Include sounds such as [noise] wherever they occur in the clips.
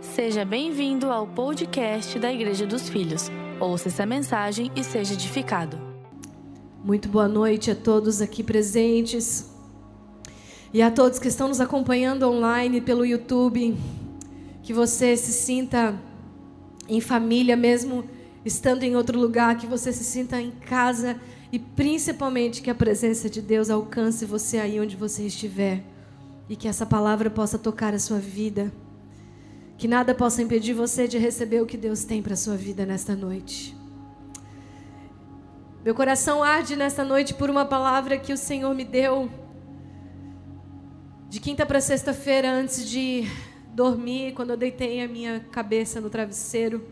Seja bem-vindo ao podcast da Igreja dos Filhos. Ouça essa mensagem e seja edificado. Muito boa noite a todos aqui presentes e a todos que estão nos acompanhando online pelo YouTube. Que você se sinta em família, mesmo estando em outro lugar, que você se sinta em casa e principalmente que a presença de Deus alcance você aí onde você estiver e que essa palavra possa tocar a sua vida. Que nada possa impedir você de receber o que Deus tem para sua vida nesta noite. Meu coração arde nesta noite por uma palavra que o Senhor me deu de quinta para sexta-feira antes de dormir, quando eu deitei a minha cabeça no travesseiro.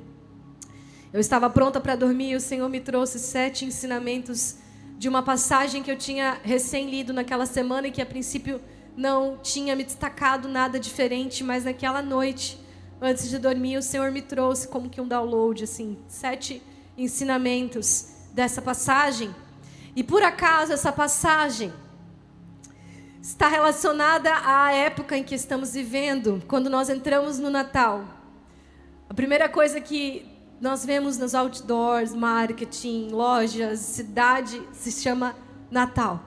Eu estava pronta para dormir e o Senhor me trouxe sete ensinamentos de uma passagem que eu tinha recém lido naquela semana e que a princípio não tinha me destacado nada diferente, mas naquela noite antes de dormir, o Senhor me trouxe como que um download, assim, sete ensinamentos dessa passagem. E por acaso essa passagem está relacionada à época em que estamos vivendo, quando nós entramos no Natal. A primeira coisa que nós vemos nos outdoors, marketing, lojas, cidade, se chama Natal.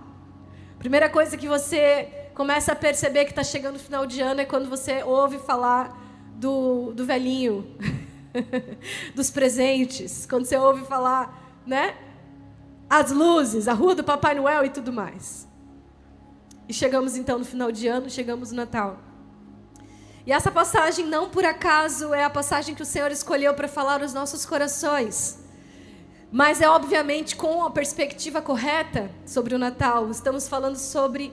A primeira coisa que você começa a perceber que está chegando o final de ano é quando você ouve falar do, do velhinho, [laughs] dos presentes, quando você ouve falar, né? As luzes, a rua do Papai Noel e tudo mais. E chegamos então no final de ano, chegamos no Natal. E essa passagem, não por acaso, é a passagem que o Senhor escolheu para falar aos nossos corações. Mas é obviamente com a perspectiva correta sobre o Natal. Estamos falando sobre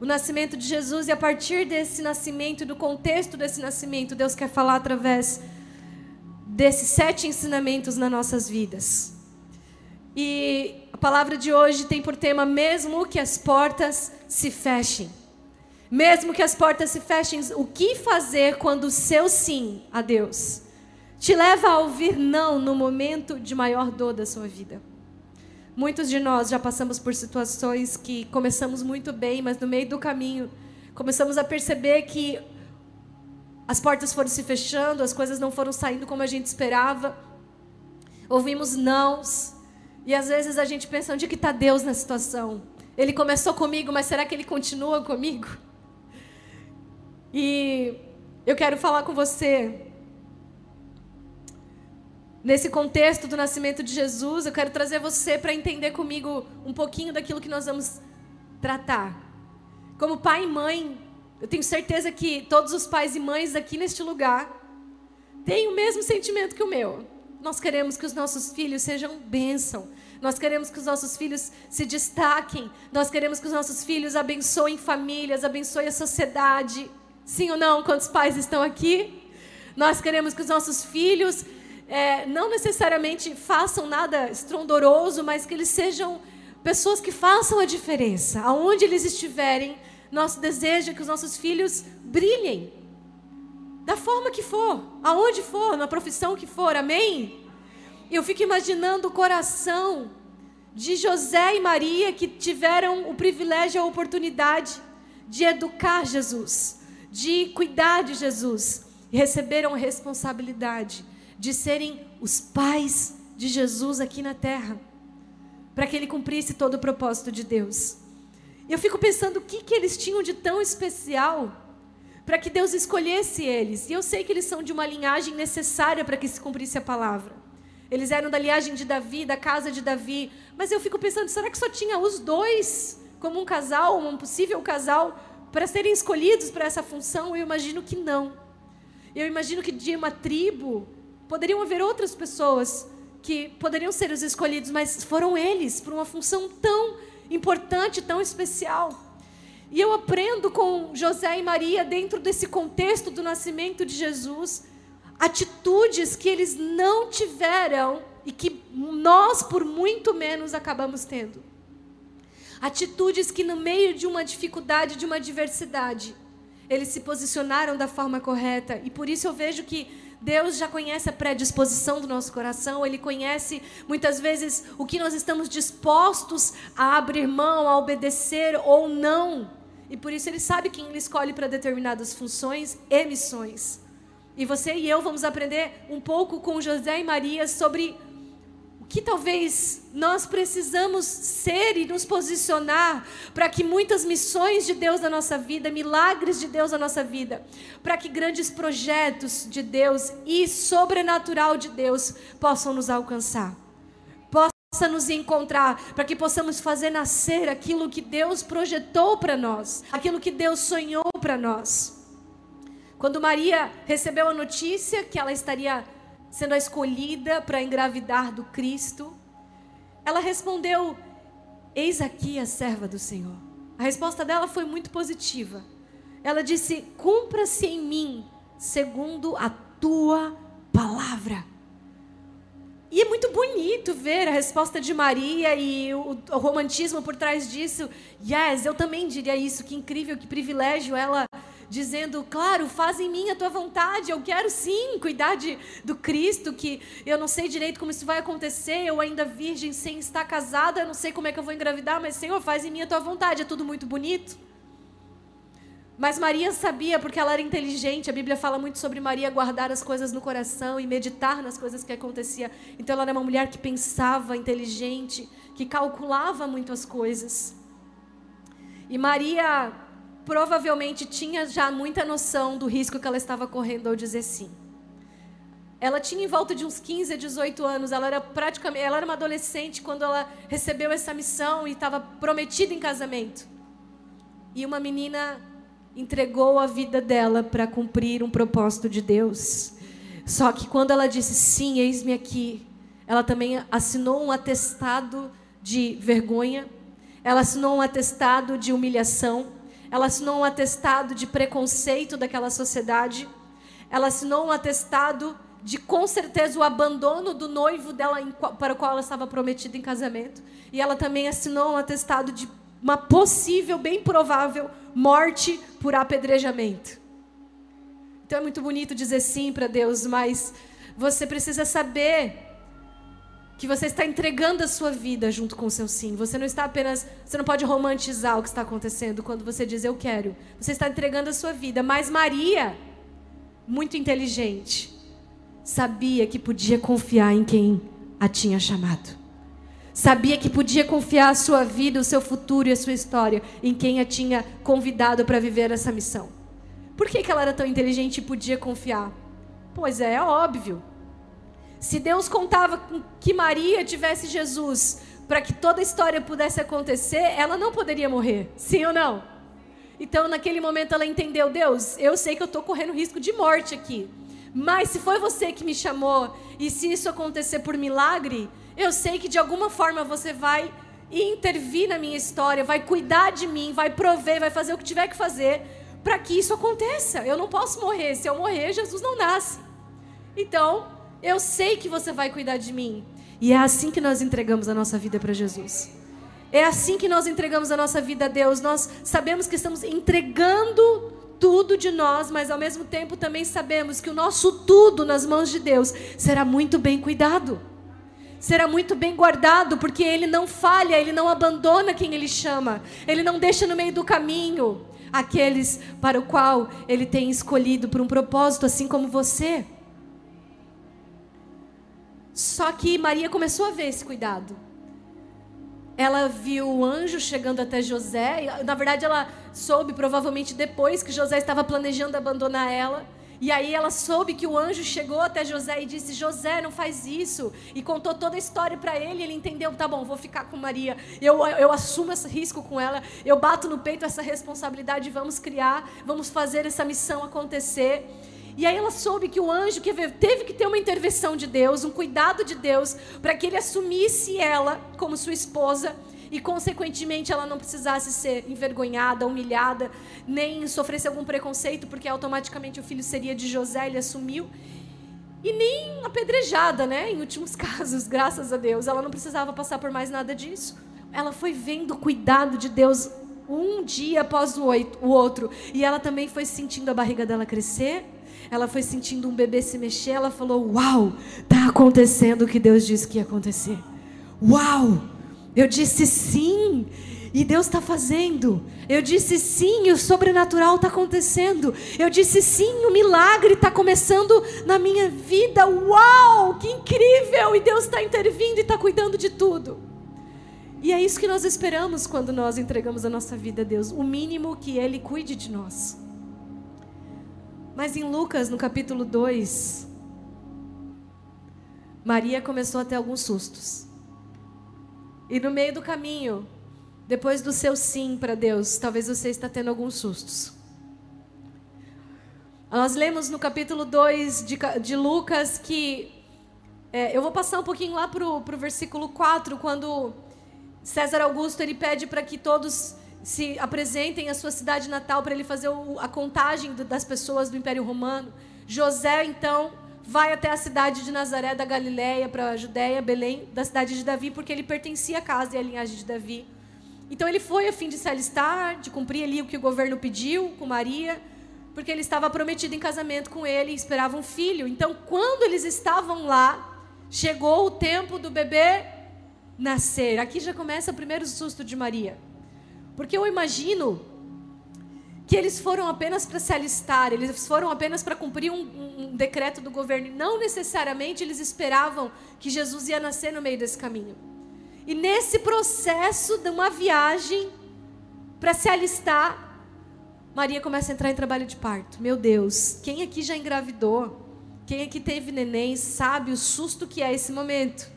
o nascimento de Jesus e a partir desse nascimento, do contexto desse nascimento, Deus quer falar através desses sete ensinamentos nas nossas vidas. E a palavra de hoje tem por tema mesmo que as portas se fechem. Mesmo que as portas se fechem, o que fazer quando o seu sim a Deus te leva a ouvir não no momento de maior dor da sua vida? Muitos de nós já passamos por situações que começamos muito bem, mas no meio do caminho começamos a perceber que as portas foram se fechando, as coisas não foram saindo como a gente esperava. Ouvimos nãos. E às vezes a gente pensa: onde que está Deus na situação? Ele começou comigo, mas será que ele continua comigo? E eu quero falar com você Nesse contexto do nascimento de Jesus, eu quero trazer você para entender comigo um pouquinho daquilo que nós vamos tratar. Como pai e mãe, eu tenho certeza que todos os pais e mães aqui neste lugar têm o mesmo sentimento que o meu. Nós queremos que os nossos filhos sejam bênção. Nós queremos que os nossos filhos se destaquem. Nós queremos que os nossos filhos abençoem famílias, abençoem a sociedade. Sim ou não? Quantos pais estão aqui? Nós queremos que os nossos filhos é, não necessariamente façam nada estrondoroso, mas que eles sejam pessoas que façam a diferença. Aonde eles estiverem, nosso desejo é que os nossos filhos brilhem. Da forma que for, aonde for, na profissão que for, amém? Eu fico imaginando o coração de José e Maria que tiveram o privilégio a oportunidade de educar Jesus, de cuidar de Jesus e receberam responsabilidade de serem os pais de Jesus aqui na terra, para que ele cumprisse todo o propósito de Deus. Eu fico pensando o que, que eles tinham de tão especial para que Deus escolhesse eles. E eu sei que eles são de uma linhagem necessária para que se cumprisse a palavra. Eles eram da linhagem de Davi, da casa de Davi. Mas eu fico pensando, será que só tinha os dois como um casal, um possível casal, para serem escolhidos para essa função? Eu imagino que não. Eu imagino que de uma tribo Poderiam haver outras pessoas que poderiam ser os escolhidos, mas foram eles por uma função tão importante, tão especial. E eu aprendo com José e Maria, dentro desse contexto do nascimento de Jesus, atitudes que eles não tiveram e que nós, por muito menos, acabamos tendo. Atitudes que, no meio de uma dificuldade, de uma adversidade, eles se posicionaram da forma correta. E por isso eu vejo que Deus já conhece a predisposição do nosso coração, Ele conhece muitas vezes o que nós estamos dispostos a abrir mão, a obedecer ou não. E por isso Ele sabe quem Ele escolhe para determinadas funções e missões. E você e eu vamos aprender um pouco com José e Maria sobre que talvez nós precisamos ser e nos posicionar para que muitas missões de Deus na nossa vida, milagres de Deus na nossa vida, para que grandes projetos de Deus e sobrenatural de Deus possam nos alcançar. Possa nos encontrar, para que possamos fazer nascer aquilo que Deus projetou para nós, aquilo que Deus sonhou para nós. Quando Maria recebeu a notícia que ela estaria sendo a escolhida para engravidar do Cristo, ela respondeu: Eis aqui a serva do Senhor. A resposta dela foi muito positiva. Ela disse: Cumpra-se em mim segundo a tua palavra. E é muito bonito ver a resposta de Maria e o, o, romantismo por trás disso. Yes, eu também diria isso. Que incrível, que privilégio ela dizendo, claro, faz em mim a tua vontade, eu quero sim cuidar de, do Cristo, que eu não sei direito como isso vai acontecer, eu ainda virgem sem estar casada, eu não sei como é que eu vou engravidar, mas Senhor, faz em mim a tua vontade, é tudo muito bonito. Mas Maria sabia, porque ela era inteligente, a Bíblia fala muito sobre Maria guardar as coisas no coração e meditar nas coisas que acontecia. Então ela era uma mulher que pensava, inteligente, que calculava muito as coisas. E Maria provavelmente tinha já muita noção do risco que ela estava correndo ao dizer sim. Ela tinha em volta de uns 15 a 18 anos, ela era praticamente, ela era uma adolescente quando ela recebeu essa missão e estava prometida em casamento. E uma menina entregou a vida dela para cumprir um propósito de Deus. Só que quando ela disse sim, eis-me aqui, ela também assinou um atestado de vergonha, ela assinou um atestado de humilhação, ela assinou um atestado de preconceito daquela sociedade. Ela assinou um atestado de, com certeza, o abandono do noivo dela em, para o qual ela estava prometida em casamento. E ela também assinou um atestado de uma possível, bem provável, morte por apedrejamento. Então é muito bonito dizer sim para Deus, mas você precisa saber que você está entregando a sua vida junto com o seu sim. Você não está apenas, você não pode romantizar o que está acontecendo quando você diz eu quero. Você está entregando a sua vida. Mas Maria, muito inteligente, sabia que podia confiar em quem a tinha chamado. Sabia que podia confiar a sua vida, o seu futuro e a sua história em quem a tinha convidado para viver essa missão. Por que, que ela era tão inteligente e podia confiar? Pois é, é óbvio. Se Deus contava que Maria tivesse Jesus para que toda a história pudesse acontecer, ela não poderia morrer. Sim ou não? Então, naquele momento, ela entendeu: Deus, eu sei que eu estou correndo risco de morte aqui. Mas se foi você que me chamou, e se isso acontecer por milagre, eu sei que de alguma forma você vai intervir na minha história, vai cuidar de mim, vai prover, vai fazer o que tiver que fazer para que isso aconteça. Eu não posso morrer. Se eu morrer, Jesus não nasce. Então, eu sei que você vai cuidar de mim. E é assim que nós entregamos a nossa vida para Jesus. É assim que nós entregamos a nossa vida a Deus. Nós sabemos que estamos entregando tudo de nós, mas ao mesmo tempo também sabemos que o nosso tudo nas mãos de Deus será muito bem cuidado. Será muito bem guardado, porque ele não falha, ele não abandona quem ele chama. Ele não deixa no meio do caminho aqueles para o qual ele tem escolhido por um propósito, assim como você. Só que Maria começou a ver esse cuidado. Ela viu o anjo chegando até José. Na verdade, ela soube provavelmente depois que José estava planejando abandonar ela. E aí ela soube que o anjo chegou até José e disse: José, não faz isso. E contou toda a história para ele. Ele entendeu: tá bom, vou ficar com Maria. Eu, eu assumo esse risco com ela. Eu bato no peito essa responsabilidade. Vamos criar, vamos fazer essa missão acontecer. E aí ela soube que o anjo que teve que ter uma intervenção de Deus, um cuidado de Deus, para que ele assumisse ela como sua esposa e, consequentemente, ela não precisasse ser envergonhada, humilhada, nem sofresse algum preconceito, porque automaticamente o filho seria de José, ele assumiu. E nem apedrejada, né? Em últimos [laughs] casos, graças a Deus. Ela não precisava passar por mais nada disso. Ela foi vendo o cuidado de Deus um dia após o outro. E ela também foi sentindo a barriga dela crescer ela foi sentindo um bebê se mexer, ela falou: Uau, está acontecendo o que Deus disse que ia acontecer. Uau, eu disse sim. E Deus está fazendo. Eu disse sim, o sobrenatural está acontecendo. Eu disse sim, o milagre está começando na minha vida. Uau, que incrível! E Deus está intervindo e está cuidando de tudo. E é isso que nós esperamos quando nós entregamos a nossa vida a Deus. O mínimo que Ele cuide de nós. Mas em Lucas, no capítulo 2, Maria começou a ter alguns sustos. E no meio do caminho, depois do seu sim para Deus, talvez você está tendo alguns sustos. Nós lemos no capítulo 2 de, de Lucas que. É, eu vou passar um pouquinho lá para o versículo 4, quando César Augusto ele pede para que todos se apresentem à sua cidade natal para ele fazer o, a contagem do, das pessoas do Império Romano. José, então, vai até a cidade de Nazaré da Galiléia para a Judéia, Belém, da cidade de Davi, porque ele pertencia à casa e à linhagem de Davi. Então ele foi a fim de se alistar, de cumprir ali o que o governo pediu com Maria, porque ele estava prometido em casamento com ele e esperava um filho. Então, quando eles estavam lá, chegou o tempo do bebê nascer. Aqui já começa o primeiro susto de Maria. Porque eu imagino que eles foram apenas para se alistar, eles foram apenas para cumprir um, um, decreto do governo. Não necessariamente eles esperavam que Jesus ia nascer no meio desse caminho. E nesse processo de uma viagem para se alistar, Maria começa a entrar em trabalho de parto. Meu Deus, quem aqui já engravidou? Quem aqui teve neném sabe o susto que é esse momento.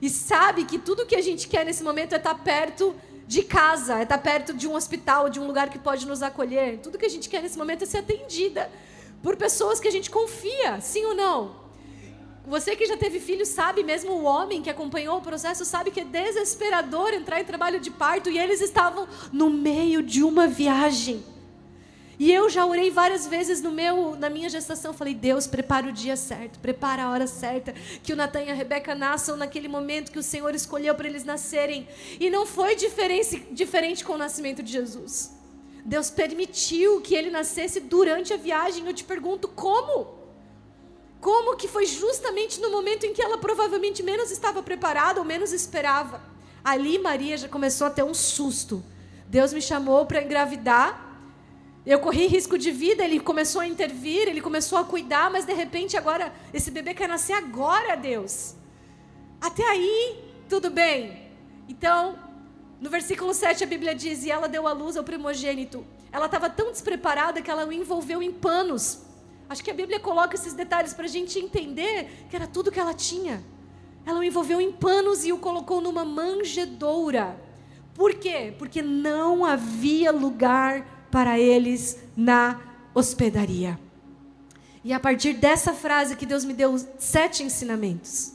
E sabe que tudo que a gente quer nesse momento é estar tá perto de casa, é estar tá perto de um hospital, de um lugar que pode nos acolher. Tudo que a gente quer nesse momento é ser atendida por pessoas que a gente confia, sim ou não? Você que já teve filho sabe, mesmo o homem que acompanhou o processo sabe que é desesperador entrar em trabalho de parto e eles estavam no meio de uma viagem. E eu já orei várias vezes no meu, na minha gestação, falei: "Deus, prepara o dia certo, prepara a hora certa, que o Natan e a Rebeca nasçam naquele momento que o Senhor escolheu para eles nascerem". E não foi diferente, com o nascimento de Jesus. Deus permitiu que ele nascesse durante a viagem. Eu te pergunto, como? Como que foi justamente no momento em que ela provavelmente menos estava preparada ou menos esperava. Ali Maria já começou a ter um susto. Deus me chamou para engravidar. Eu corri risco de vida, ele começou a intervir, ele começou a cuidar, mas de repente agora esse bebê quer nascer agora, Deus. Até aí, tudo bem. Então, no versículo 7 a Bíblia diz: "E ela deu à luz ao primogênito". Ela estava tão despreparada que ela o envolveu em panos Acho que a Bíblia coloca esses detalhes para a gente entender que era tudo que ela tinha. Ela o envolveu em panos e o colocou numa manjedoura. Por quê? Porque não havia lugar para eles na hospedaria. E a partir dessa frase que Deus me deu sete ensinamentos.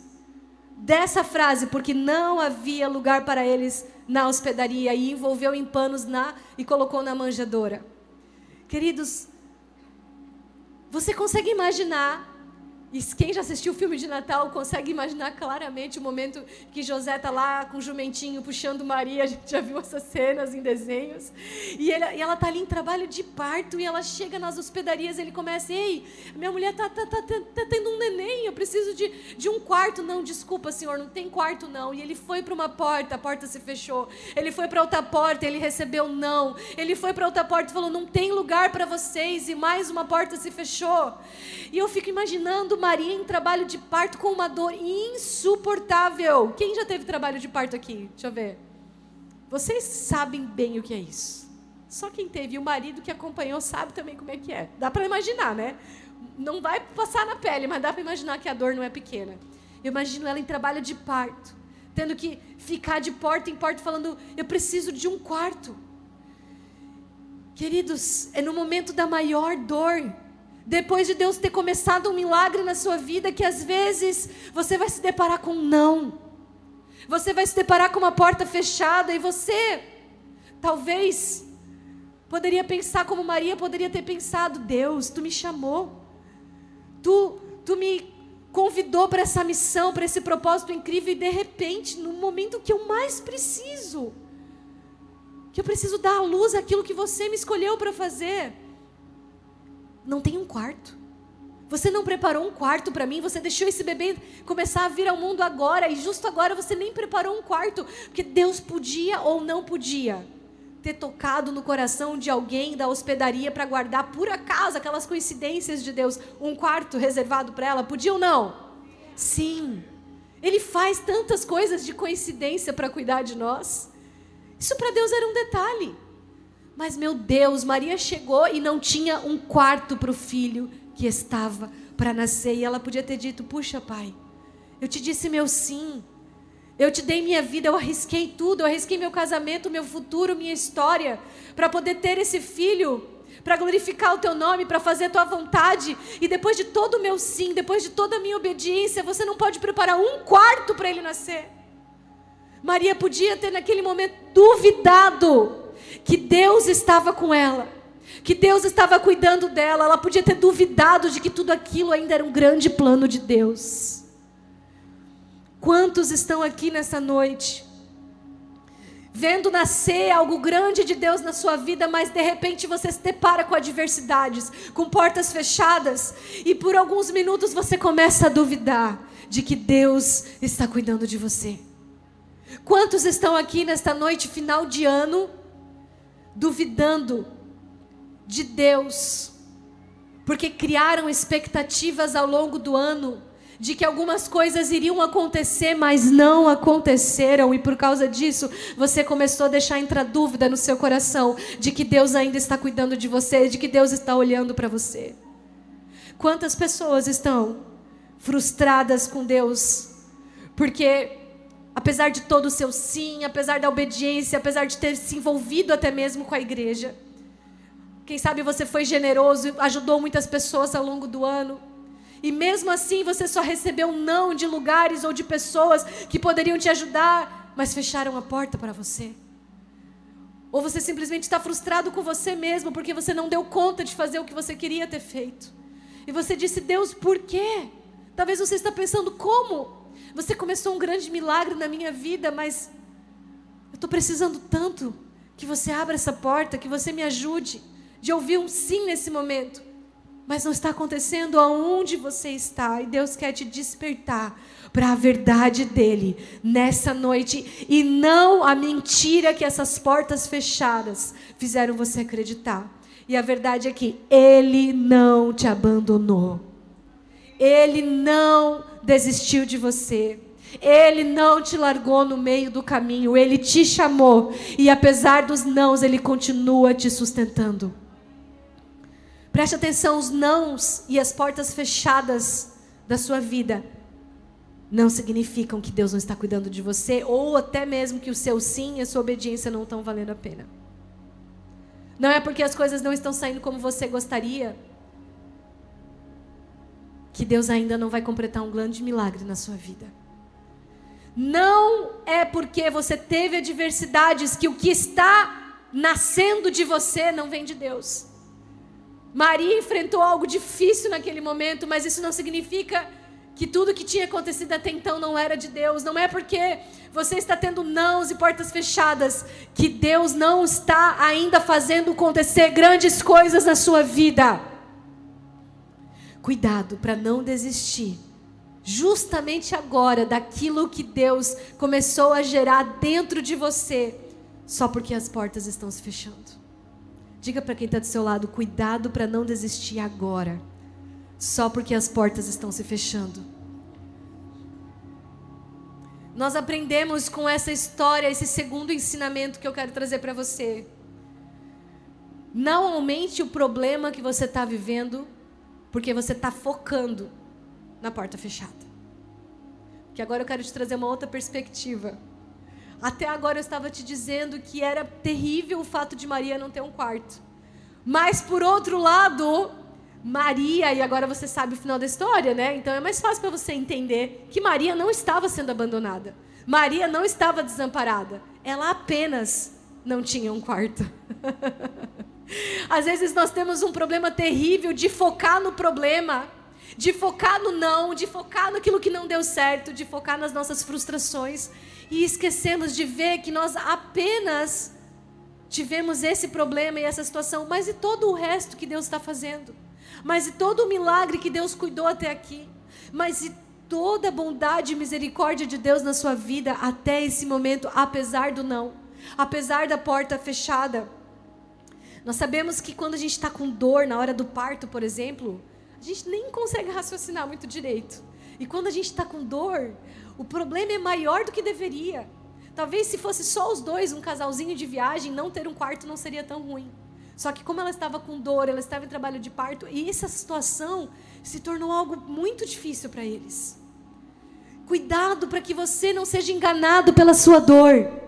Dessa frase, porque não havia lugar para eles na hospedaria e envolveu em panos na e colocou na manjedoura. Queridos, você consegue imaginar e quem já assistiu o filme de Natal consegue imaginar claramente o momento que José está lá com o jumentinho puxando Maria. A gente já viu essas cenas em desenhos. E, ele, e ela está ali em trabalho de parto e ela chega nas hospedarias. Ele começa: Ei, minha mulher está tá, tá, tá, tá, tendo um neném, eu preciso de, de um quarto. Não, desculpa, senhor, não tem quarto não. E ele foi para uma porta, a porta se fechou. Ele foi para outra porta, ele recebeu não. Ele foi para outra porta e falou: Não tem lugar para vocês. E mais uma porta se fechou. E eu fico imaginando Maria em trabalho de parto com uma dor insuportável. Quem já teve trabalho de parto aqui? Deixa eu ver. Vocês sabem bem o que é isso. Só quem teve e o marido que acompanhou sabe também como é que é. Dá para imaginar, né? Não vai passar na pele, mas dá para imaginar que a dor não é pequena. Eu imagino ela em trabalho de parto, tendo que ficar de porta em porta falando: "Eu preciso de um quarto". Queridos, é no momento da maior dor depois de Deus ter começado um milagre na sua vida, que às vezes você vai se deparar com um não. Você vai se deparar com uma porta fechada e você, talvez, poderia pensar como Maria poderia ter pensado: Deus, tu me chamou, tu, tu me convidou para essa missão, para esse propósito incrível, e de repente, no momento que eu mais preciso, que eu preciso dar à luz aquilo que você me escolheu para fazer não tem um quarto. Você não preparou um quarto para mim, você deixou esse bebê começar a vir ao mundo agora, e justo agora você nem preparou um quarto, porque Deus podia ou não podia ter tocado no coração de alguém da hospedaria para guardar, por acaso, aquelas coincidências de Deus, um quarto reservado para ela? Podia ou não? Sim. Ele faz tantas coisas de coincidência para cuidar de nós. Isso para Deus era um detalhe. Mas, meu Deus, Maria chegou e não tinha um quarto para o filho que estava para nascer. E ela podia ter dito: Puxa, pai, eu te disse meu sim. Eu te dei minha vida, eu arrisquei tudo, eu arrisquei meu casamento, meu futuro, minha história, para poder ter esse filho, para glorificar o teu nome, para fazer a tua vontade. E depois de todo o meu sim, depois de toda a minha obediência, você não pode preparar um quarto para ele nascer. Maria podia ter naquele momento duvidado que Deus estava com ela que Deus estava cuidando dela, ela podia ter duvidado de que tudo aquilo ainda era um grande plano de Deus. Quantos estão aqui nessa noite? Vendo nascer algo grande de Deus na sua vida, mas de repente você se depara com adversidades, com portas fechadas, e por alguns minutos você começa a duvidar de que Deus está cuidando de você. Quantos estão aqui nesta noite, final de ano, duvidando de Deus, porque criaram expectativas ao longo do ano de que algumas coisas iriam acontecer, mas não aconteceram, e por causa disso você começou a deixar entrar dúvida no seu coração de que Deus ainda está cuidando de você, de que Deus está olhando para você. Quantas pessoas estão frustradas com Deus, porque apesar de todo o seu sim, apesar da obediência, apesar de ter se envolvido até mesmo com a igreja, quem sabe você foi generoso, ajudou muitas pessoas ao longo do ano. E mesmo assim você só recebeu não de lugares ou de pessoas que poderiam te ajudar, mas fecharam a porta para você. Ou você simplesmente está frustrado com você mesmo porque você não deu conta de fazer o que você queria ter feito. E você disse, Deus, por quê? Talvez você está pensando, como? Você começou um grande milagre na minha vida, mas eu estou precisando tanto que você abra essa porta, que você me ajude de ouvir um sim nesse momento, mas não está acontecendo aonde você está, e Deus quer te despertar para a verdade dele nessa noite e não a mentira que essas portas fechadas fizeram você acreditar. E a verdade é que ele não te abandonou. Ele não desistiu de você. Ele não te largou no meio do caminho, ele te chamou e apesar dos nãos, ele continua te sustentando. Preste atenção, os nãos e as portas fechadas da sua vida não significam que Deus não está cuidando de você, ou até mesmo que o seu sim e a sua obediência não estão valendo a pena. Não é porque as coisas não estão saindo como você gostaria que Deus ainda não vai completar um grande milagre na sua vida. Não é porque você teve adversidades que o que está nascendo de você não vem de Deus. Maria enfrentou algo difícil naquele momento, mas isso não significa que tudo que tinha acontecido até então não era de Deus. Não é porque você está tendo nãos e portas fechadas que Deus não está ainda fazendo acontecer grandes coisas na sua vida. Cuidado para não desistir. Justamente agora, daquilo que Deus começou a gerar dentro de você, só porque as portas estão se fechando. Diga para quem está do seu lado: cuidado para não desistir agora, só porque as portas estão se fechando. Nós aprendemos com essa história, esse segundo ensinamento que eu quero trazer para você. Não aumente o problema que você está vivendo, porque você está focando na porta fechada. Que agora eu quero te trazer uma outra perspectiva. Até agora eu estava te dizendo que era terrível o fato de Maria não ter um quarto. Mas por outro lado, Maria, e agora você sabe o final da história, né? Então é mais fácil para você entender que Maria não estava sendo abandonada. Maria não estava desamparada. Ela apenas não tinha um quarto. [laughs] Às vezes nós temos um problema terrível de focar no problema de focar no não, de focar naquilo que não deu certo, de focar nas nossas frustrações e esquecemos de ver que nós apenas tivemos esse problema e essa situação, mas e todo o resto que Deus está fazendo? Mas e todo o milagre que Deus cuidou até aqui? Mas e toda a bondade e misericórdia de Deus na sua vida até esse momento, apesar do não, apesar da porta fechada? Nós sabemos que quando a gente está com dor na hora do parto, por exemplo, a gente nem consegue raciocinar muito direito. E quando a gente está com dor, o problema é maior do que deveria. Talvez se fosse só os dois, um casalzinho de viagem, não ter um quarto não seria tão ruim. Só que como ela estava com dor, ela estava em trabalho de parto, e essa situação se tornou algo muito difícil para eles. Cuidado para que você não seja enganado pela sua dor.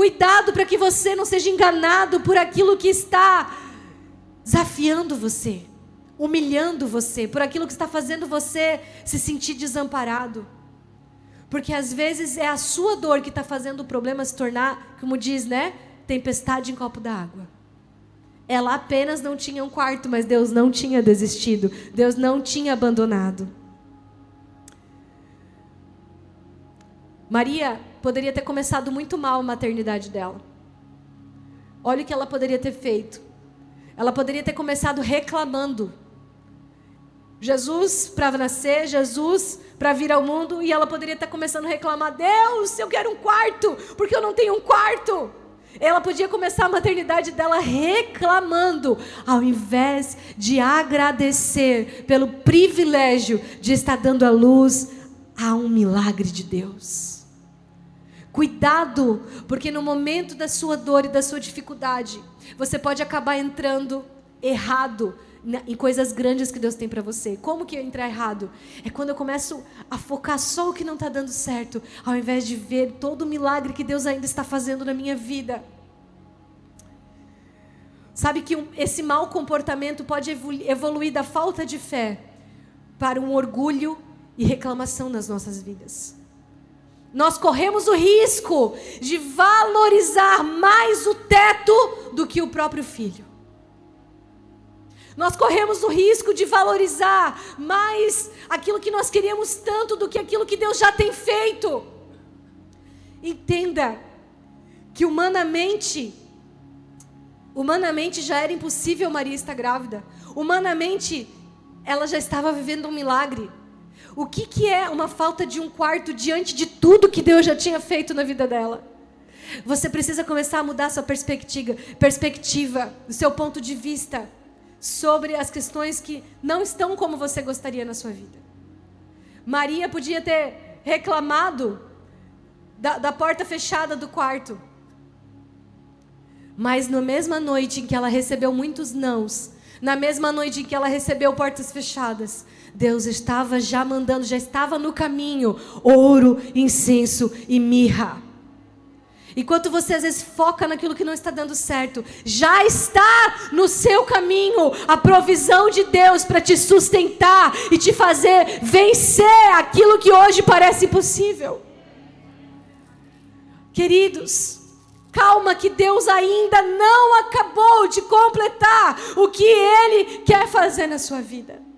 Cuidado para que você não seja enganado por aquilo que está desafiando você, humilhando você, por aquilo que está fazendo você se sentir desamparado. Porque às vezes é a sua dor que está fazendo o problema se tornar, como diz, né? Tempestade em copo d'água. Ela apenas não tinha um quarto, mas Deus não tinha desistido. Deus não tinha abandonado. Maria poderia ter começado muito mal a maternidade dela. Olha o que ela poderia ter feito. Ela poderia ter começado reclamando. Jesus para nascer, Jesus para vir ao mundo, e ela poderia estar começando a reclamar: Deus, eu quero um quarto, porque eu não tenho um quarto. Ela podia começar a maternidade dela reclamando, ao invés de agradecer pelo privilégio de estar dando à luz a um milagre de Deus. Cuidado, porque no momento da sua dor e da sua dificuldade, você pode acabar entrando errado em coisas grandes que Deus tem para você. Como que entrar errado? É quando eu começo a focar só o que não está dando certo, ao invés de ver todo o milagre que Deus ainda está fazendo na minha vida. Sabe que um, esse mau comportamento pode evoluir da falta de fé para um orgulho e reclamação nas nossas vidas. Nós corremos o risco de valorizar mais o teto do que o próprio filho. Nós corremos o risco de valorizar mais aquilo que nós queríamos tanto do que aquilo que Deus já tem feito. Entenda que humanamente, humanamente já era impossível Maria estar grávida. Humanamente, ela já estava vivendo um milagre. O que, que é uma falta de um quarto diante de tudo que Deus já tinha feito na vida dela? Você precisa começar a mudar sua perspectiva, perspectiva, o seu ponto de vista sobre as questões que não estão como você gostaria na sua vida. Maria podia ter reclamado da, da porta fechada do quarto. Mas na mesma noite em que ela recebeu muitos nãos, na mesma noite em que ela recebeu portas fechadas, Deus estava já mandando, já estava no caminho ouro, incenso e mirra. Enquanto você às vezes foca naquilo que não está dando certo, já está no seu caminho a provisão de Deus para te sustentar e te fazer vencer aquilo que hoje parece impossível. Queridos, calma que Deus ainda não acabou de completar o que Ele quer fazer na sua vida.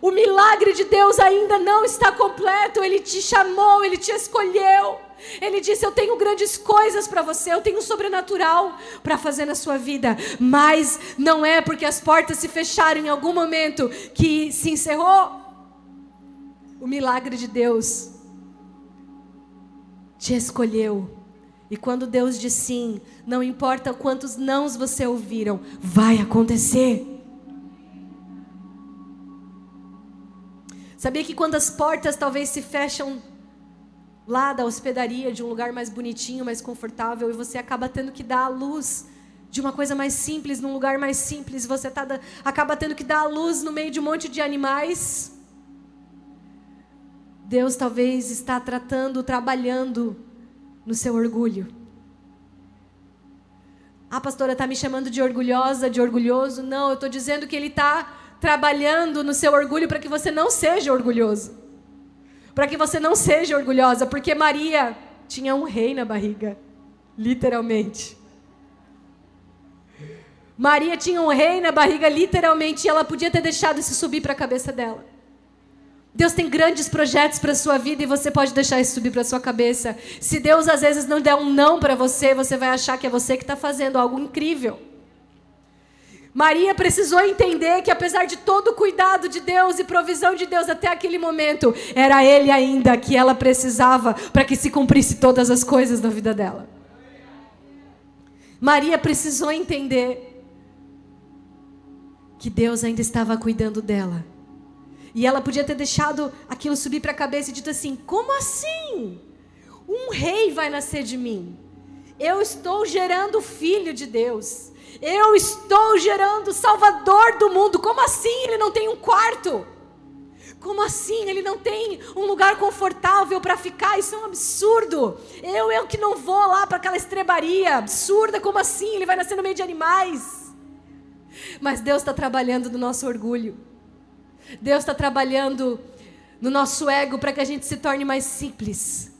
O milagre de Deus ainda não está completo. Ele te chamou, ele te escolheu. Ele disse: Eu tenho grandes coisas para você, eu tenho sobrenatural para fazer na sua vida. Mas não é porque as portas se fecharam em algum momento que se encerrou. O milagre de Deus te escolheu. E quando Deus diz sim, não importa quantos nãos você ouviram, vai acontecer. Sabia que quando as portas talvez se fecham lá da hospedaria, de um lugar mais bonitinho, mais confortável, e você acaba tendo que dar a luz de uma coisa mais simples, num lugar mais simples, você tá, acaba tendo que dar a luz no meio de um monte de animais. Deus talvez está tratando, trabalhando no seu orgulho. A pastora está me chamando de orgulhosa, de orgulhoso. Não, eu estou dizendo que Ele está trabalhando no seu orgulho para que você não seja orgulhoso para que você não seja orgulhosa, porque Maria tinha um rei na barriga, literalmente. Maria tinha um rei na barriga, literalmente, e ela podia ter deixado isso subir para a cabeça dela. Deus tem grandes projetos para a sua vida e você pode deixar isso subir para a sua cabeça. Se Deus às vezes não der um não para você, você vai achar que é você que está fazendo algo incrível. Maria precisou entender que, apesar de todo o cuidado de Deus e provisão de Deus até aquele momento, era Ele ainda que ela precisava para que se cumprisse todas as coisas da vida dela. Maria precisou entender que Deus ainda estava cuidando dela. E ela podia ter deixado aquilo subir para a cabeça e dito assim: como assim? Um rei vai nascer de mim. Eu estou gerando filho de Deus. Eu estou gerando Salvador do mundo. Como assim ele não tem um quarto? Como assim ele não tem um lugar confortável para ficar? Isso é um absurdo. Eu, eu que não vou lá para aquela estrebaria absurda. Como assim? Ele vai nascer no meio de animais. Mas Deus está trabalhando no nosso orgulho. Deus está trabalhando no nosso ego para que a gente se torne mais simples,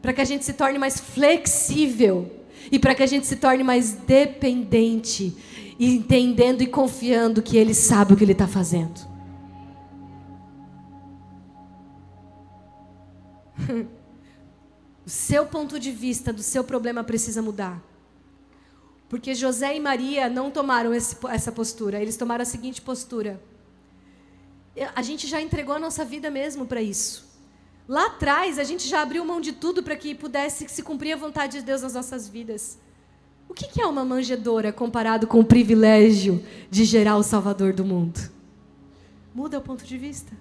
para que a gente se torne mais flexível e para que a gente se torne mais dependente, entendendo e confiando que Ele sabe o que Ele está fazendo. [laughs] o seu ponto de vista do seu problema precisa mudar. Porque José e Maria não tomaram esse, essa postura, eles tomaram a seguinte postura: a gente já entregou a nossa vida mesmo para isso. Lá atrás, a gente já abriu mão de tudo para que pudesse se cumprir a vontade de Deus nas nossas vidas. O que é uma manjedora comparado com o privilégio de gerar o Salvador do mundo? Muda o ponto de vista.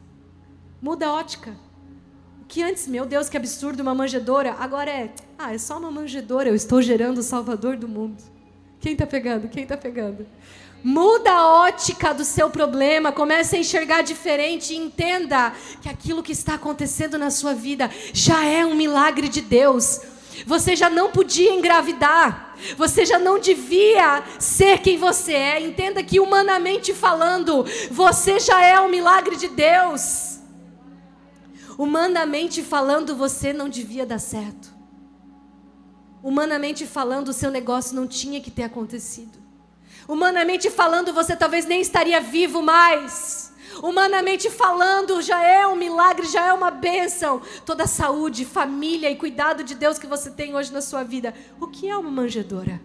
Muda a ótica. O que antes, meu Deus, que absurdo, uma manjedora, agora é, ah, é só uma manjedora, eu estou gerando o Salvador do mundo. Quem está pegando? Quem está pegando? Muda a ótica do seu problema, comece a enxergar diferente e entenda que aquilo que está acontecendo na sua vida já é um milagre de Deus. Você já não podia engravidar, você já não devia ser quem você é. Entenda que, humanamente falando, você já é um milagre de Deus. Humanamente falando, você não devia dar certo. Humanamente falando, o seu negócio não tinha que ter acontecido. Humanamente falando, você talvez nem estaria vivo mais. Humanamente falando, já é um milagre, já é uma bênção. Toda a saúde, família e cuidado de Deus que você tem hoje na sua vida. O que é uma manjedora?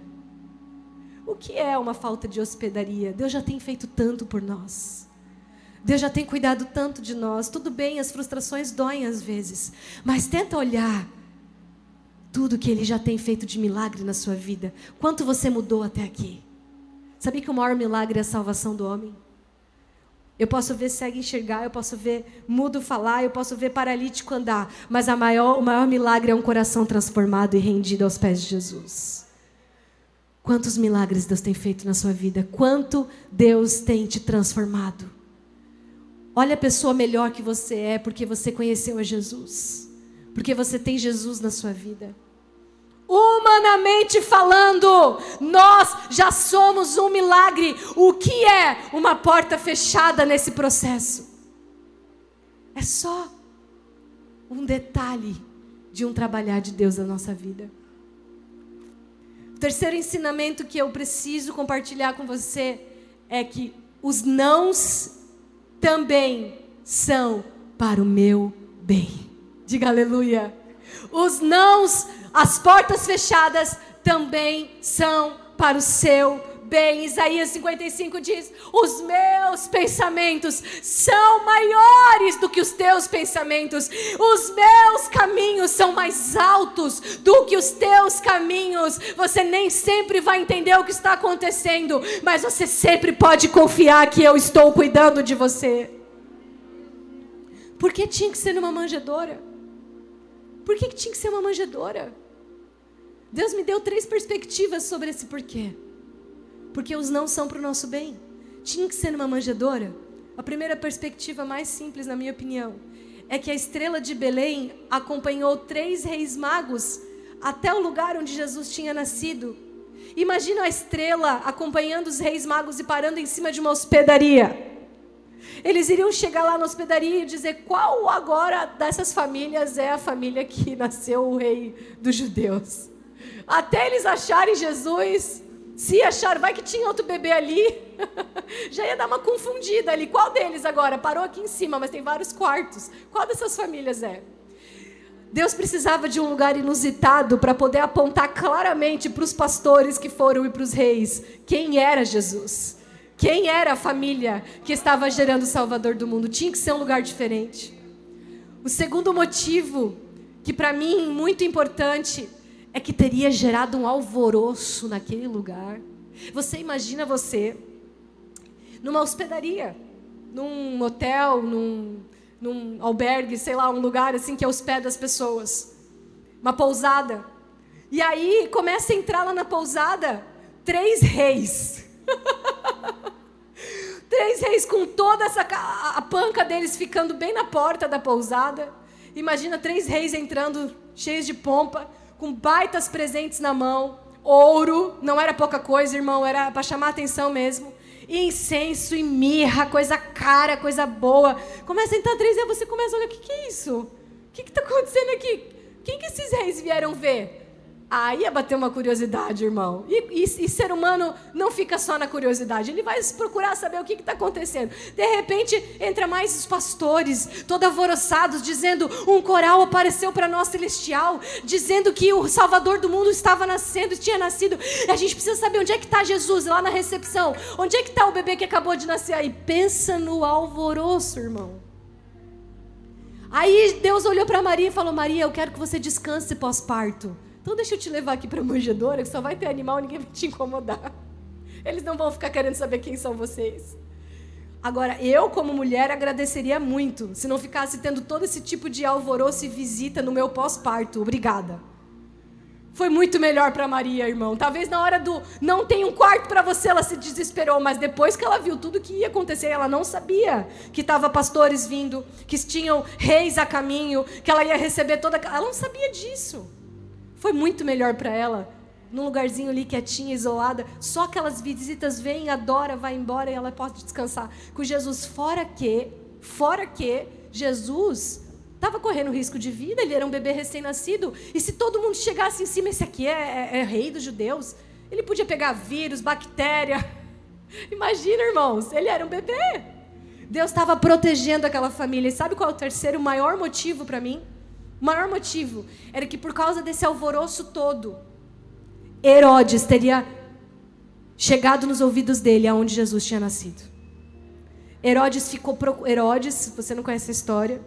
O que é uma falta de hospedaria? Deus já tem feito tanto por nós. Deus já tem cuidado tanto de nós. Tudo bem, as frustrações doem às vezes, mas tenta olhar tudo que Ele já tem feito de milagre na sua vida. Quanto você mudou até aqui? Sabia que o maior milagre é a salvação do homem? Eu posso ver cego enxergar, eu posso ver mudo falar, eu posso ver paralítico andar, mas maior, o maior milagre é um coração transformado e rendido aos pés de Jesus. Quantos milagres Deus tem feito na sua vida? Quanto Deus tem te transformado? Olha a pessoa melhor que você é porque você conheceu a Jesus, porque você tem Jesus na sua vida. Humanamente falando, nós já somos um milagre. O que é uma porta fechada nesse processo? É só um detalhe de um trabalhar de Deus na nossa vida. O terceiro ensinamento que eu preciso compartilhar com você é que os nãos também são para o meu bem. Diga aleluia. Os nãos as portas fechadas também são para o seu bem. Isaías 55 diz: Os meus pensamentos são maiores do que os teus pensamentos, os meus caminhos são mais altos do que os teus caminhos. Você nem sempre vai entender o que está acontecendo, mas você sempre pode confiar que eu estou cuidando de você. Por que tinha que ser numa manjedora? Por que, que tinha que ser uma manjedora? Deus me deu três perspectivas sobre esse porquê. Porque os não são para o nosso bem. Tinha que ser numa manjedoura. A primeira perspectiva mais simples, na minha opinião, é que a estrela de Belém acompanhou três reis magos até o lugar onde Jesus tinha nascido. Imagina a estrela acompanhando os reis magos e parando em cima de uma hospedaria. Eles iriam chegar lá na hospedaria e dizer qual agora dessas famílias é a família que nasceu o rei dos judeus. Até eles acharem Jesus. Se achar, vai que tinha outro bebê ali. [laughs] Já ia dar uma confundida ali. Qual deles agora? Parou aqui em cima, mas tem vários quartos. Qual dessas famílias é? Deus precisava de um lugar inusitado para poder apontar claramente para os pastores que foram e para os reis quem era Jesus. Quem era a família que estava gerando o Salvador do mundo? Tinha que ser um lugar diferente. O segundo motivo, que para mim muito importante, é que teria gerado um alvoroço naquele lugar. Você imagina você numa hospedaria, num hotel, num, num albergue, sei lá, um lugar assim que hospeda as pessoas, uma pousada. E aí começa a entrar lá na pousada três reis. [laughs] três reis com toda essa a panca deles ficando bem na porta da pousada. Imagina três reis entrando cheios de pompa, com baitas presentes na mão, ouro, não era pouca coisa, irmão, era para chamar atenção mesmo. E incenso e mirra, coisa cara, coisa boa. Começa a entrar três reis, você começa a olhar, o que, que é isso? O que está acontecendo aqui? Quem que esses reis vieram ver? Aí ia bater uma curiosidade, irmão. E, e, e, ser humano não fica só na curiosidade, ele vai procurar saber o que está acontecendo. De repente, entra mais os pastores, todos alvoroçados, dizendo: um coral apareceu para nós celestial, dizendo que o Salvador do mundo estava nascendo, tinha nascido. E a gente precisa saber onde é que está Jesus lá na recepção. Onde é que está o bebê que acabou de nascer? Aí pensa no alvoroço, irmão. Aí Deus olhou para Maria e falou: Maria, eu quero que você descanse pós-parto. Então deixa eu te levar aqui para a manjedoura, que só vai ter animal, ninguém vai te incomodar. [laughs] Eles não vão ficar querendo saber quem são vocês. Agora, eu, como mulher, agradeceria muito se não ficasse tendo todo esse tipo de alvoroço e visita no meu pós-parto. Obrigada. Foi muito melhor para Maria, irmão. Talvez na hora do não tem um quarto para você, ela se desesperou, mas depois que ela viu tudo que ia acontecer, ela não sabia que tava pastores vindo, que tinham reis a caminho, que ela ia receber toda, ela não sabia disso. Foi muito melhor para ela, num lugarzinho ali quietinha, isolada. Só aquelas visitas vêm, adora, vai embora e ela pode descansar. Com Jesus, fora que, fora que Jesus estava correndo risco de vida, ele era um bebê recém-nascido. E se todo mundo chegasse em cima, esse aqui é, é, é rei dos judeus, ele podia pegar vírus, bactéria. [laughs] Imagina, irmãos, ele era um bebê. Deus estava protegendo aquela família. E sabe qual é o terceiro maior motivo para mim? O maior motivo era que por causa desse alvoroço todo, Herodes teria chegado nos ouvidos dele aonde Jesus tinha nascido. Herodes ficou Herodes, se você não conhece a história,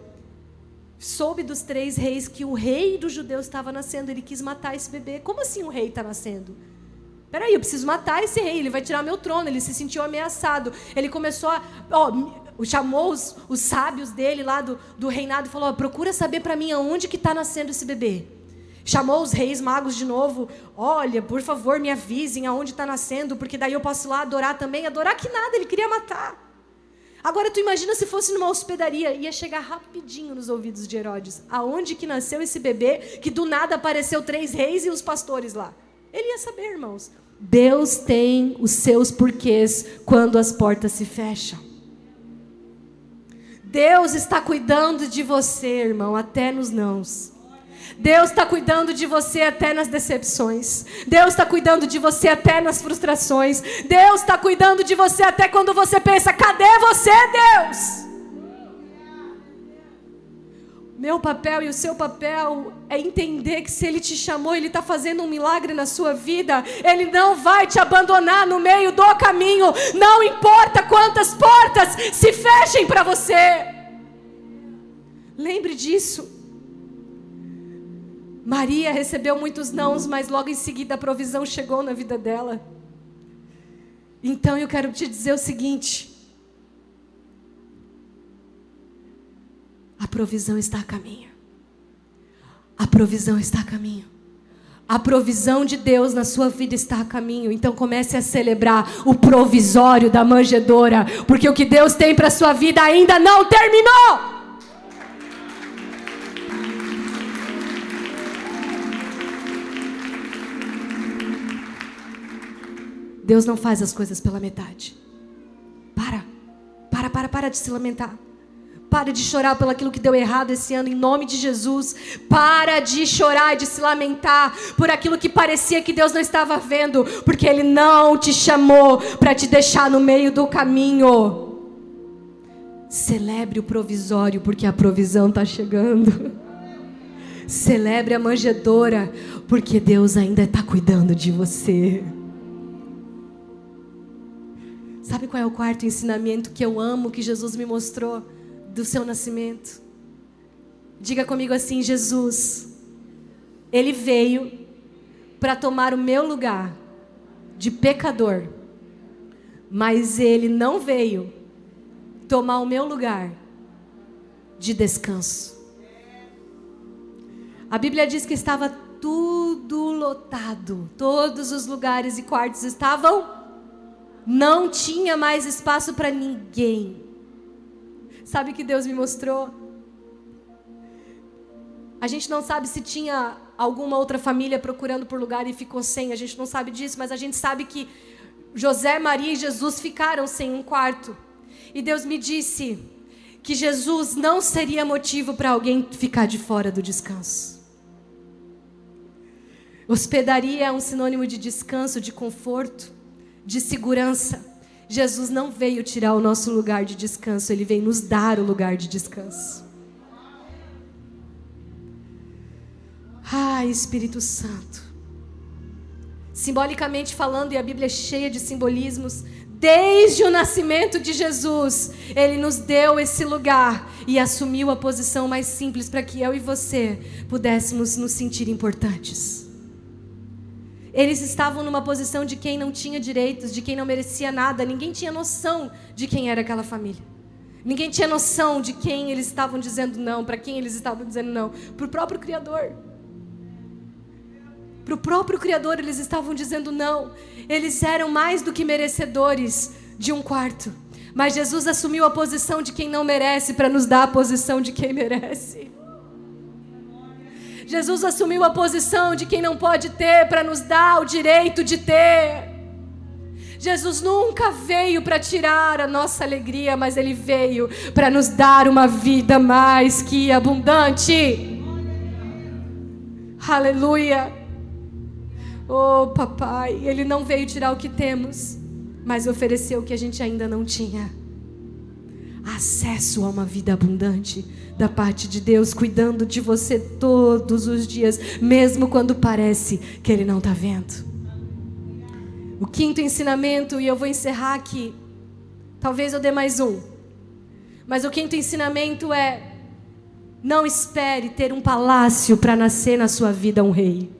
soube dos três reis que o rei dos judeus estava nascendo, ele quis matar esse bebê. Como assim o rei está nascendo? Peraí, eu preciso matar esse rei, ele vai tirar meu trono. Ele se sentiu ameaçado. Ele começou a. chamou os, os sábios dele lá do, do reinado e falou: procura saber para mim aonde que está nascendo esse bebê. Chamou os reis magos de novo. Olha, por favor, me avisem aonde está nascendo, porque daí eu posso ir lá adorar também. Adorar que nada, ele queria matar. Agora tu imagina se fosse numa hospedaria, ia chegar rapidinho nos ouvidos de Herodes. Aonde que nasceu esse bebê que do nada apareceu três reis e os pastores lá? Ele ia saber, irmãos. Deus tem os seus porquês quando as portas se fecham. Deus está cuidando de você, irmão, até nos nãos. Deus está cuidando de você até nas decepções. Deus está cuidando de você até nas frustrações. Deus está cuidando de você até quando você pensa: cadê você, Deus? Meu papel e o seu papel é entender que se Ele te chamou, Ele está fazendo um milagre na sua vida. Ele não vai te abandonar no meio do caminho. Não importa quantas portas se fechem para você. Lembre disso. Maria recebeu muitos nãos, mas logo em seguida a provisão chegou na vida dela. Então eu quero te dizer o seguinte: A provisão está a caminho. A provisão está a caminho. A provisão de Deus na sua vida está a caminho. Então comece a celebrar o provisório da manjedora, porque o que Deus tem para sua vida ainda não terminou. Deus não faz as coisas pela metade. Para. Para, para, para de se lamentar. Para de chorar pelo aquilo que deu errado esse ano, em nome de Jesus. Para de chorar e de se lamentar por aquilo que parecia que Deus não estava vendo, porque Ele não te chamou para te deixar no meio do caminho. Celebre o provisório, porque a provisão está chegando. Celebre a manjedora, porque Deus ainda está cuidando de você. Sabe qual é o quarto ensinamento que eu amo, que Jesus me mostrou do seu nascimento? Diga comigo assim: Jesus, Ele veio para tomar o meu lugar de pecador, mas Ele não veio tomar o meu lugar de descanso. A Bíblia diz que estava tudo lotado, todos os lugares e quartos estavam, não tinha mais espaço para ninguém. Sabe o que Deus me mostrou? A gente não sabe se tinha alguma outra família procurando por lugar e ficou sem, a gente não sabe disso, mas a gente sabe que José, Maria e Jesus ficaram sem um quarto. E Deus me disse que Jesus não seria motivo para alguém ficar de fora do descanso. Hospedaria é um sinônimo de descanso, de conforto, de segurança. Jesus não veio tirar o nosso lugar de descanso, ele veio nos dar o lugar de descanso. Ai, Espírito Santo. Simbolicamente falando, e a Bíblia é cheia de simbolismos, desde o nascimento de Jesus, Ele nos deu esse lugar e assumiu a posição mais simples para que eu e você pudéssemos nos sentir importantes. Eles estavam numa posição de quem não tinha direitos, de quem não merecia nada, ninguém tinha noção de quem era aquela família. Ninguém tinha noção de quem eles estavam dizendo não, para quem eles estavam dizendo não, para o próprio Criador. Para o próprio Criador eles estavam dizendo não. Eles eram mais do que merecedores de um quarto. Mas Jesus assumiu a posição de quem não merece para nos dar a posição de quem merece. Jesus assumiu a posição de quem não pode ter para nos dar o direito de ter. Jesus nunca veio para tirar a nossa alegria, mas Ele veio para nos dar uma vida mais que abundante. Aleluia. Oh, papai, Ele não veio tirar o que temos, mas ofereceu o que a gente ainda não tinha. Acesso a uma vida abundante da parte de Deus, cuidando de você todos os dias, mesmo quando parece que Ele não está vendo. O quinto ensinamento, e eu vou encerrar aqui, talvez eu dê mais um, mas o quinto ensinamento é: não espere ter um palácio para nascer na sua vida um rei.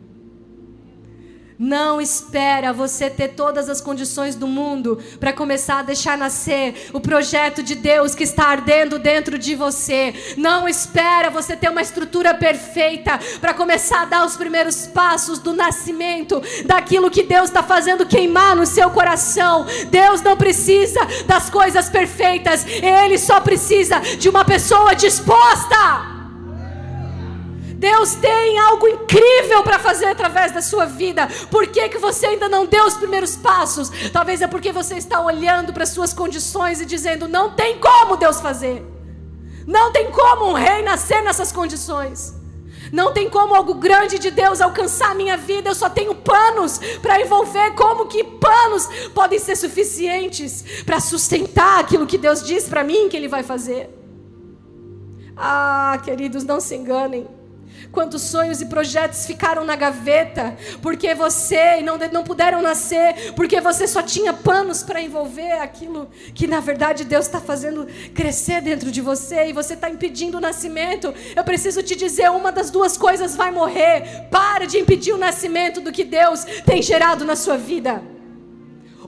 Não espera você ter todas as condições do mundo para começar a deixar nascer o projeto de Deus que está ardendo dentro de você. Não espera você ter uma estrutura perfeita para começar a dar os primeiros passos do nascimento daquilo que Deus está fazendo queimar no seu coração. Deus não precisa das coisas perfeitas, Ele só precisa de uma pessoa disposta. Deus tem algo incrível para fazer através da sua vida. Por que, que você ainda não deu os primeiros passos? Talvez é porque você está olhando para as suas condições e dizendo: não tem como Deus fazer. Não tem como um rei nascer nessas condições. Não tem como algo grande de Deus alcançar a minha vida. Eu só tenho panos para envolver. Como que panos podem ser suficientes para sustentar aquilo que Deus diz para mim que Ele vai fazer? Ah, queridos, não se enganem. Quantos sonhos e projetos ficaram na gaveta porque você não, não puderam nascer, porque você só tinha panos para envolver aquilo que na verdade Deus está fazendo crescer dentro de você e você está impedindo o nascimento. Eu preciso te dizer: uma das duas coisas vai morrer. Para de impedir o nascimento do que Deus tem gerado na sua vida.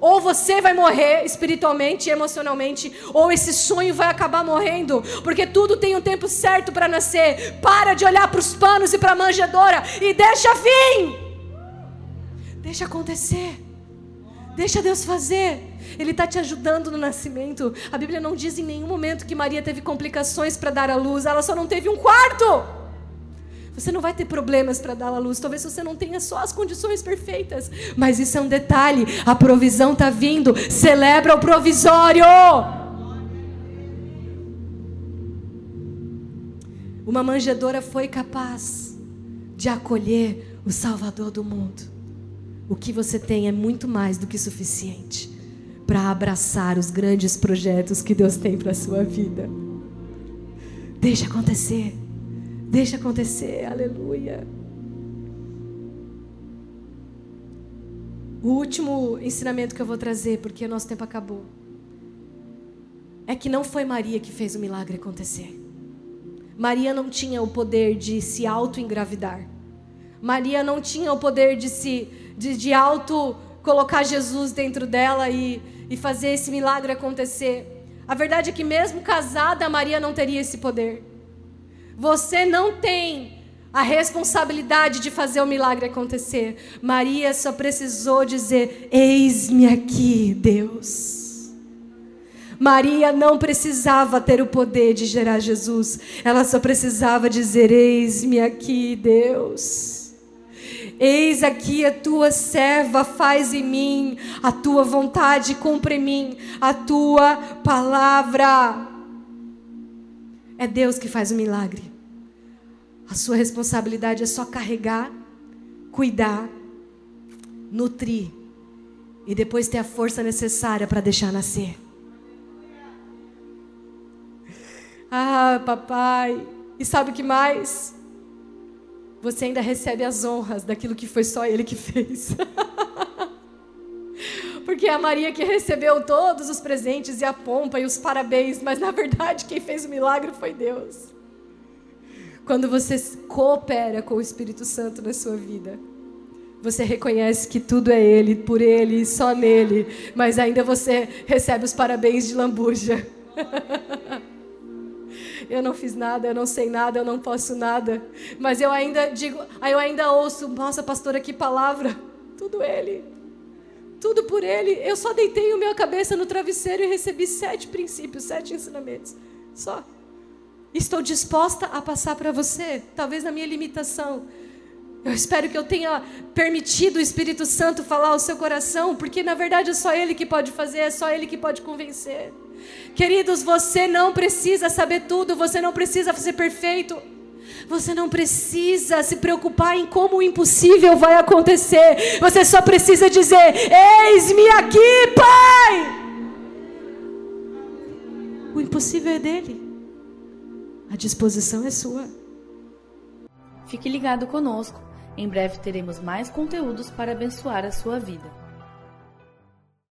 Ou você vai morrer espiritualmente emocionalmente, ou esse sonho vai acabar morrendo, porque tudo tem um tempo certo para nascer. Para de olhar para os panos e para a manjedoura e deixa vir. Deixa acontecer. Deixa Deus fazer. Ele está te ajudando no nascimento. A Bíblia não diz em nenhum momento que Maria teve complicações para dar à luz, ela só não teve um quarto. Você não vai ter problemas para dar à luz. Talvez você não tenha só as condições perfeitas. Mas isso é um detalhe. A provisão está vindo. Celebra o provisório. Uma manjedora foi capaz de acolher o Salvador do mundo. O que você tem é muito mais do que suficiente para abraçar os grandes projetos que Deus tem para a sua vida. Deixa acontecer. Deixa acontecer, aleluia. O último ensinamento que eu vou trazer, porque o nosso tempo acabou. é que não foi Maria que fez o milagre acontecer. Maria não tinha o poder de se auto-engravidar. Maria não tinha o poder de se de, de auto colocar Jesus dentro dela e, e fazer esse milagre acontecer. A verdade é que mesmo casada, Maria não teria esse poder. Você não tem a responsabilidade de fazer o milagre acontecer. Maria só precisou dizer: Eis-me aqui, Deus. Maria não precisava ter o poder de gerar Jesus, ela só precisava dizer: Eis-me aqui, Deus. Eis aqui a tua serva, faz em mim a tua vontade, cumpre em mim a tua palavra. É Deus que faz o milagre. A sua responsabilidade é só carregar, cuidar, nutrir e depois ter a força necessária para deixar nascer. Ah, papai. E sabe o que mais? Você ainda recebe as honras daquilo que foi só ele que fez. [laughs] Porque é a Maria que recebeu todos os presentes e a pompa e os parabéns, mas na verdade quem fez o milagre foi Deus. Quando você coopera com o Espírito Santo na sua vida, você reconhece que tudo é Ele, por Ele, só nele, mas ainda você recebe os parabéns de lambuja. [laughs] eu não fiz nada, eu não sei nada, eu não posso nada. Mas eu ainda digo, eu ainda ouço, nossa pastora, que palavra. Tudo ele. Tudo por ele. Eu só deitei a minha cabeça no travesseiro e recebi sete princípios, sete ensinamentos. Só. Estou disposta a passar para você, talvez na minha limitação. Eu espero que eu tenha permitido o Espírito Santo falar ao seu coração, porque na verdade é só Ele que pode fazer, é só Ele que pode convencer. Queridos, você não precisa saber tudo, você não precisa ser perfeito. Você não precisa se preocupar em como o impossível vai acontecer. Você só precisa dizer: Eis-me aqui, Pai. O impossível é dele. A disposição é sua. Fique ligado conosco. Em breve teremos mais conteúdos para abençoar a sua vida.